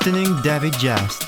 Listening David Jast.